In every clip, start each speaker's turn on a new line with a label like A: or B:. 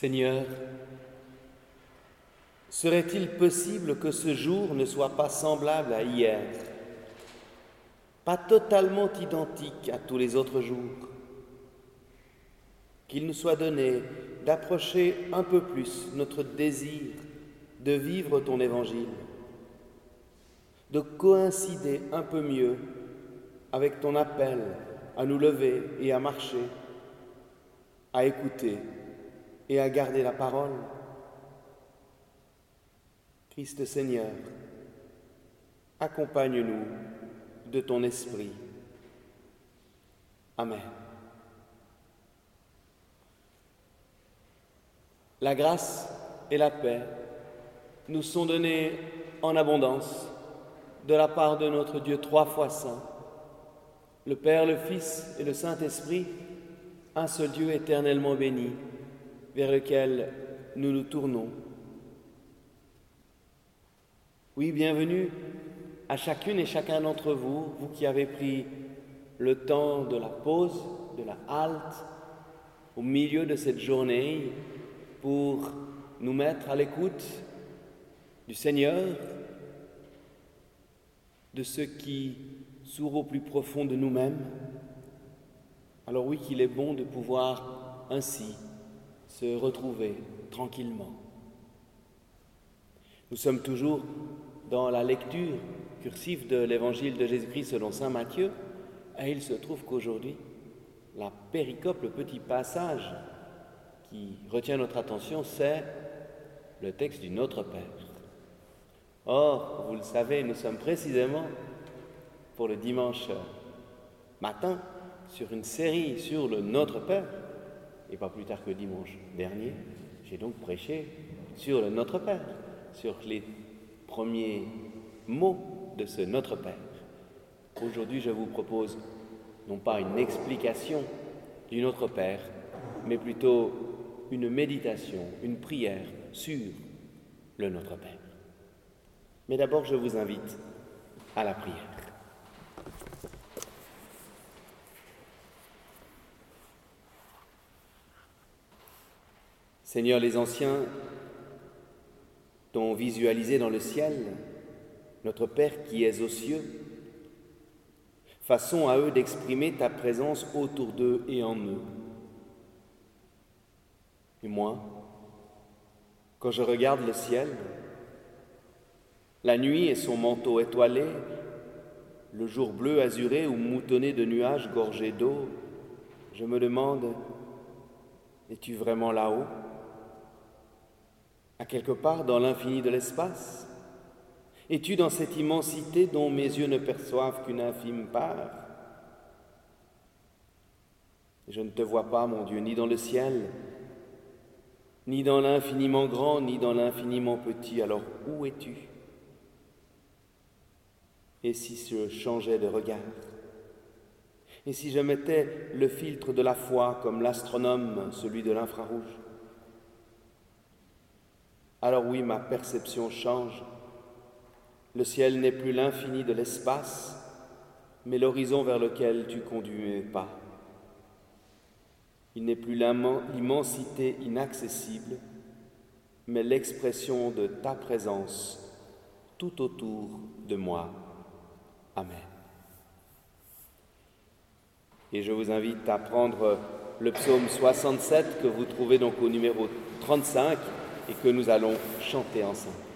A: Seigneur, serait-il possible que ce jour ne soit pas semblable à hier, pas totalement identique à tous les autres jours Qu'il nous soit donné d'approcher un peu plus notre désir de vivre ton évangile, de coïncider un peu mieux avec ton appel à nous lever et à marcher, à écouter et à garder la parole. Christ Seigneur, accompagne-nous de ton esprit. Amen. La grâce et la paix nous sont données en abondance de la part de notre Dieu trois fois saint, le Père, le Fils et le Saint-Esprit, un seul Dieu éternellement béni vers lequel nous nous tournons. Oui, bienvenue à chacune et chacun d'entre vous, vous qui avez pris le temps de la pause, de la halte, au milieu de cette journée, pour nous mettre à l'écoute du Seigneur, de ce qui s'ouvre au plus profond de nous-mêmes. Alors oui qu'il est bon de pouvoir ainsi se retrouver tranquillement. Nous sommes toujours dans la lecture cursive de l'évangile de Jésus-Christ selon Saint Matthieu, et il se trouve qu'aujourd'hui, la péricope, le petit passage qui retient notre attention, c'est le texte du Notre Père. Or, vous le savez, nous sommes précisément pour le dimanche matin sur une série sur le Notre Père, et pas plus tard que dimanche dernier, j'ai donc prêché sur le Notre Père, sur les premiers mots de ce Notre Père. Aujourd'hui, je vous propose non pas une explication du Notre Père, mais plutôt une méditation, une prière sur le Notre Père. Mais d'abord, je vous invite à la prière. Seigneur, les anciens t'ont visualisé dans le ciel, notre Père qui es aux cieux. Façon à eux d'exprimer ta présence autour d'eux et en eux. Et moi, quand je regarde le ciel, la nuit et son manteau étoilé, le jour bleu azuré ou moutonné de nuages gorgés d'eau, je me demande, es-tu vraiment là-haut? À quelque part dans l'infini de l'espace. Es-tu dans cette immensité dont mes yeux ne perçoivent qu'une infime part? Je ne te vois pas, mon Dieu, ni dans le ciel, ni dans l'infiniment grand, ni dans l'infiniment petit. Alors où es-tu? Et si je changeais de regard? Et si je mettais le filtre de la foi comme l'astronome, celui de l'infrarouge? Alors oui, ma perception change. Le ciel n'est plus l'infini de l'espace, mais l'horizon vers lequel tu conduis mes pas. Il n'est plus l'immensité inaccessible, mais l'expression de ta présence tout autour de moi. Amen. Et je vous invite à prendre le psaume 67 que vous trouvez donc au numéro 35 et que nous allons chanter ensemble.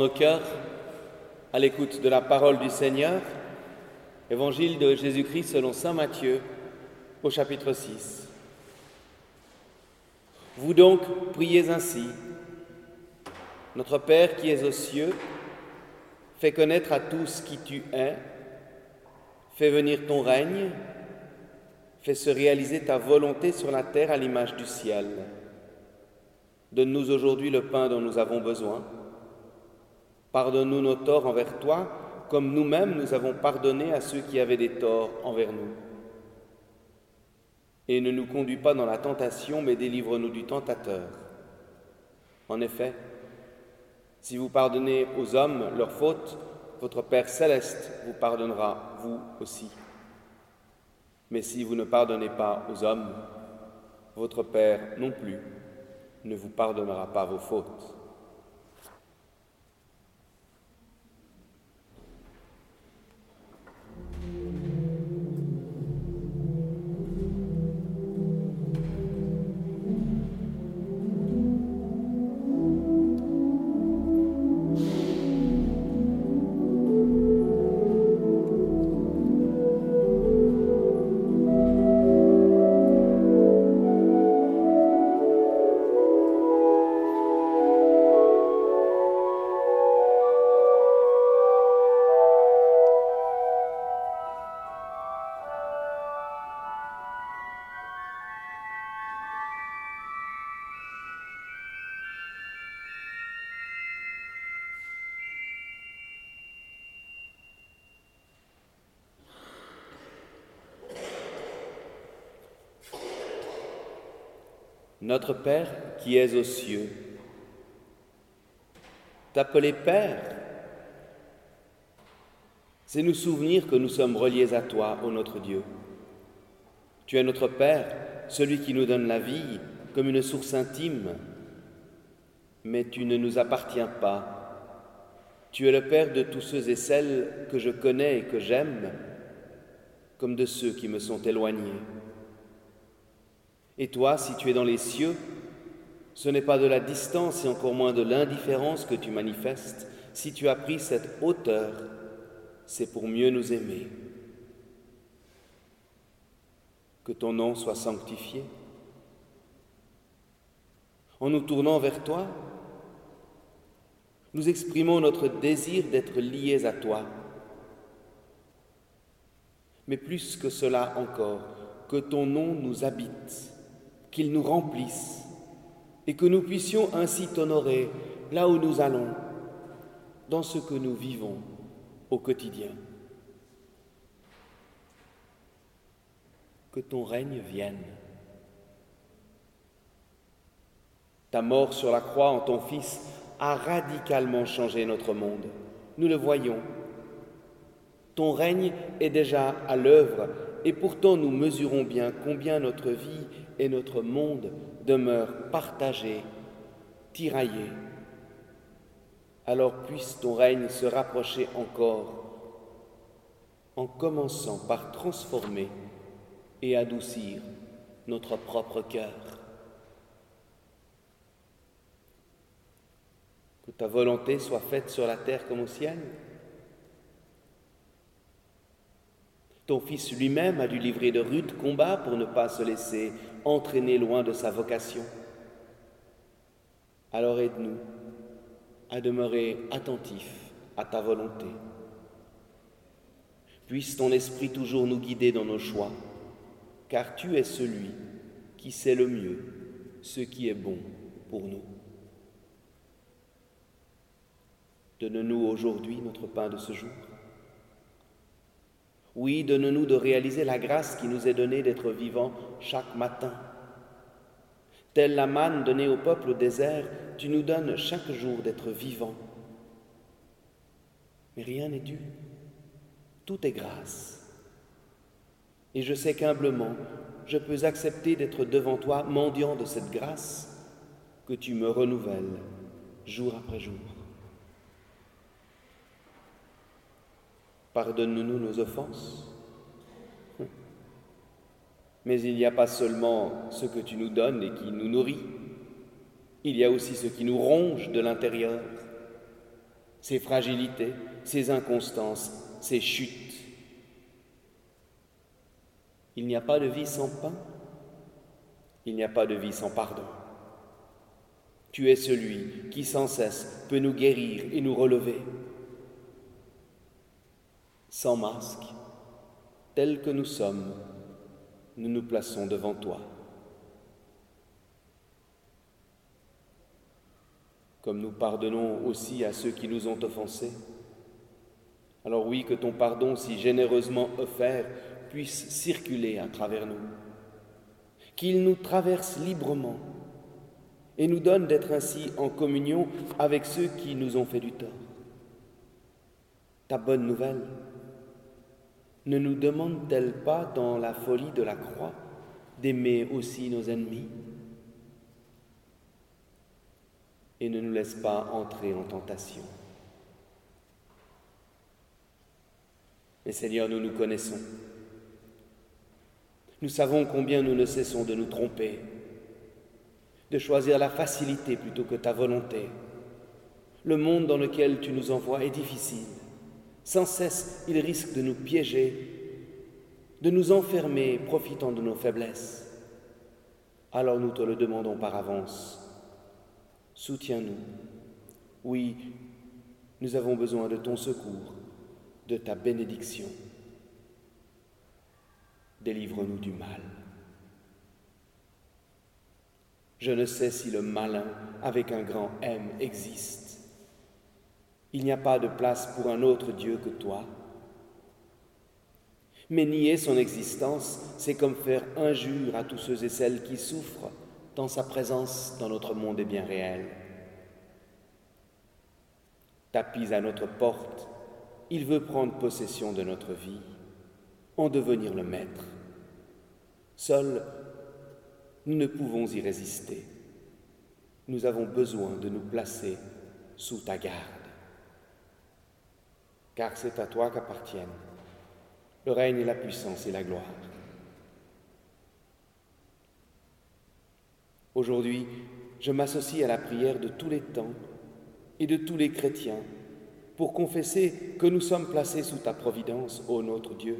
A: Nos cœurs à l'écoute de la parole du Seigneur. Évangile de Jésus-Christ selon Saint Matthieu au chapitre 6. Vous donc priez ainsi. Notre Père qui es aux cieux, fais connaître à tous qui tu es, fais venir ton règne, fais se réaliser ta volonté sur la terre à l'image du ciel. Donne-nous aujourd'hui le pain dont nous avons besoin. Pardonne-nous nos torts envers toi, comme nous-mêmes nous avons pardonné à ceux qui avaient des torts envers nous. Et ne nous conduis pas dans la tentation, mais délivre-nous du tentateur. En effet, si vous pardonnez aux hommes leurs fautes, votre Père céleste vous pardonnera, vous aussi. Mais si vous ne pardonnez pas aux hommes, votre Père non plus ne vous pardonnera pas vos fautes. Mm-hmm. Notre Père qui es aux cieux, t'appeler Père, c'est nous souvenir que nous sommes reliés à toi, ô notre Dieu. Tu es notre Père, celui qui nous donne la vie comme une source intime, mais tu ne nous appartiens pas. Tu es le Père de tous ceux et celles que je connais et que j'aime, comme de ceux qui me sont éloignés. Et toi, si tu es dans les cieux, ce n'est pas de la distance et encore moins de l'indifférence que tu manifestes. Si tu as pris cette hauteur, c'est pour mieux nous aimer. Que ton nom soit sanctifié. En nous tournant vers toi, nous exprimons notre désir d'être liés à toi. Mais plus que cela encore, que ton nom nous habite qu'il nous remplisse et que nous puissions ainsi t'honorer là où nous allons, dans ce que nous vivons au quotidien. Que ton règne vienne. Ta mort sur la croix en ton Fils a radicalement changé notre monde. Nous le voyons. Ton règne est déjà à l'œuvre et pourtant nous mesurons bien combien notre vie et notre monde demeurent partagés, tiraillés. Alors puisse ton règne se rapprocher encore en commençant par transformer et adoucir notre propre cœur. Que ta volonté soit faite sur la terre comme au ciel. Ton Fils lui-même a dû livrer de rudes combats pour ne pas se laisser entraîner loin de sa vocation. Alors aide-nous à demeurer attentifs à ta volonté. Puisse ton esprit toujours nous guider dans nos choix, car tu es celui qui sait le mieux ce qui est bon pour nous. Donne-nous aujourd'hui notre pain de ce jour. Oui, donne-nous de réaliser la grâce qui nous est donnée d'être vivants chaque matin. Telle la manne donnée au peuple au désert, tu nous donnes chaque jour d'être vivants. Mais rien n'est dû. Tout est grâce. Et je sais qu'humblement, je peux accepter d'être devant toi, mendiant de cette grâce que tu me renouvelles jour après jour. Pardonne-nous nos offenses. Mais il n'y a pas seulement ce que tu nous donnes et qui nous nourrit, il y a aussi ce qui nous ronge de l'intérieur. ses fragilités, ses inconstances, ses chutes. Il n'y a pas de vie sans pain, il n'y a pas de vie sans pardon. Tu es celui qui sans cesse peut nous guérir et nous relever. Sans masque, tel que nous sommes, nous nous plaçons devant toi. Comme nous pardonnons aussi à ceux qui nous ont offensés. Alors oui, que ton pardon si généreusement offert puisse circuler à travers nous, qu'il nous traverse librement et nous donne d'être ainsi en communion avec ceux qui nous ont fait du tort. Ta bonne nouvelle ne nous demande-t-elle pas dans la folie de la croix d'aimer aussi nos ennemis? Et ne nous laisse pas entrer en tentation Mais Seigneur, nous nous connaissons. Nous savons combien nous ne cessons de nous tromper, de choisir la facilité plutôt que ta volonté. Le monde dans lequel tu nous envoies est difficile. Sans cesse, il risque de nous piéger, de nous enfermer, profitant de nos faiblesses. Alors nous te le demandons par avance. Soutiens-nous. Oui, nous avons besoin de ton secours, de ta bénédiction. Délivre-nous du mal. Je ne sais si le malin avec un grand M existe. Il n'y a pas de place pour un autre Dieu que toi. Mais nier son existence, c'est comme faire injure à tous ceux et celles qui souffrent dans sa présence dans notre monde est bien réel. Tapis à notre porte, il veut prendre possession de notre vie, en devenir le maître. Seuls, nous ne pouvons y résister. Nous avons besoin de nous placer sous ta garde car c'est à toi qu'appartiennent le règne et la puissance et la gloire. Aujourd'hui, je m'associe à la prière de tous les temps et de tous les chrétiens pour confesser que nous sommes placés sous ta providence, ô notre Dieu.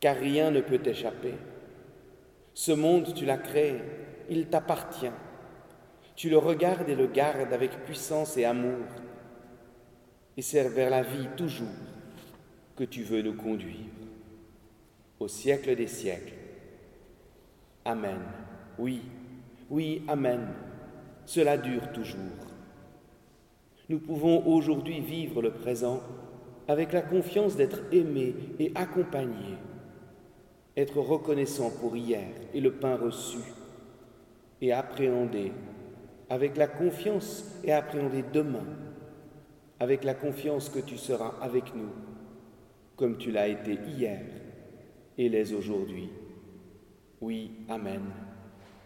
A: Car rien ne peut t'échapper. Ce monde, tu l'as créé, il t'appartient. Tu le regardes et le gardes avec puissance et amour et c'est vers la vie toujours que tu veux nous conduire, au siècle des siècles. Amen. Oui, oui, Amen. Cela dure toujours. Nous pouvons aujourd'hui vivre le présent avec la confiance d'être aimés et accompagnés, être reconnaissants pour hier et le pain reçu, et appréhender avec la confiance et appréhender demain avec la confiance que tu seras avec nous, comme tu l'as été hier et l'es aujourd'hui. Oui, Amen.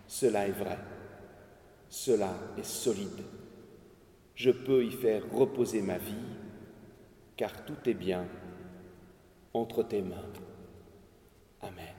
A: Cela est vrai. Cela est solide. Je peux y faire reposer ma vie, car tout est bien entre tes mains. Amen.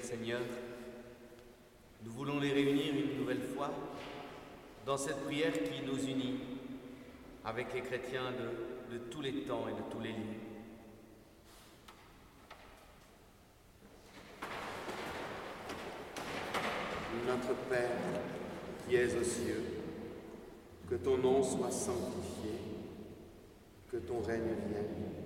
A: Seigneur, nous voulons les réunir une nouvelle fois dans cette prière qui nous unit avec les chrétiens de tous les temps et de tous les lieux.
B: Notre Père, qui es aux cieux, que ton nom soit sanctifié, que ton règne vienne,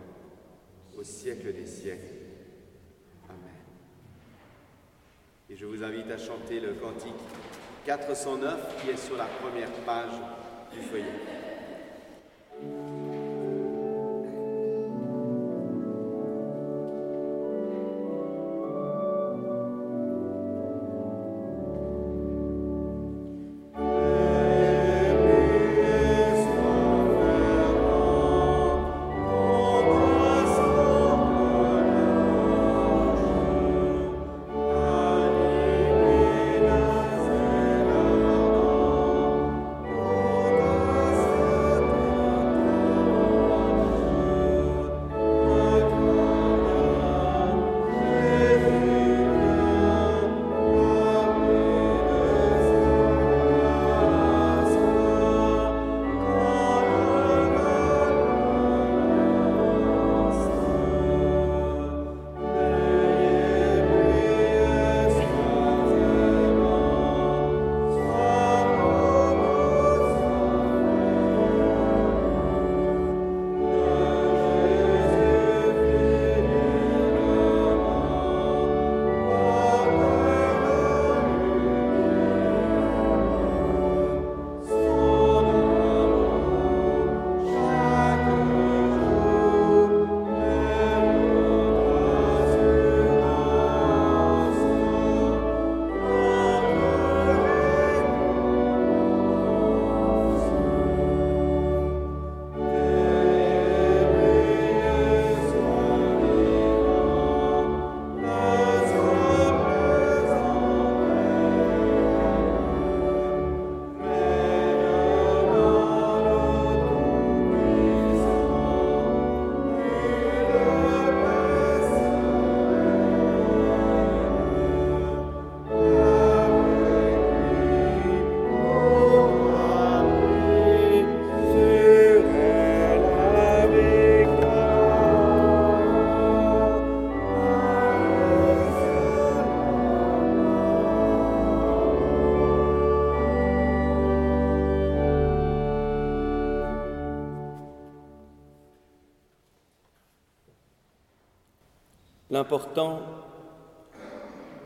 B: au siècle des siècles. Amen. Et je vous invite à chanter le cantique 409 qui est sur la première page du feuillet.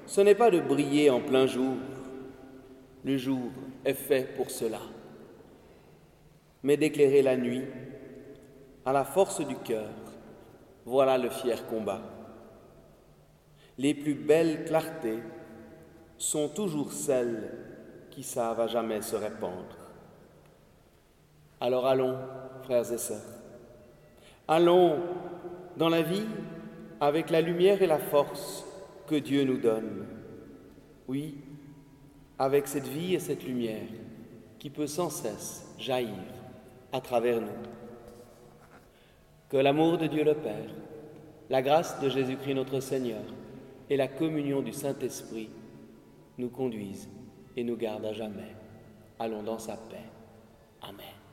A: Ce n'est pas de briller en plein jour, le jour est fait pour cela, mais d'éclairer la nuit à la force du cœur, voilà le fier combat. Les plus belles clartés sont toujours celles qui savent à jamais se répandre. Alors allons, frères et sœurs, allons dans la vie avec la lumière et la force que Dieu nous donne. Oui, avec cette vie et cette lumière qui peut sans cesse jaillir à travers nous. Que l'amour de Dieu le Père, la grâce de Jésus-Christ notre Seigneur et la communion du Saint-Esprit nous conduisent et nous gardent à jamais. Allons dans sa paix. Amen.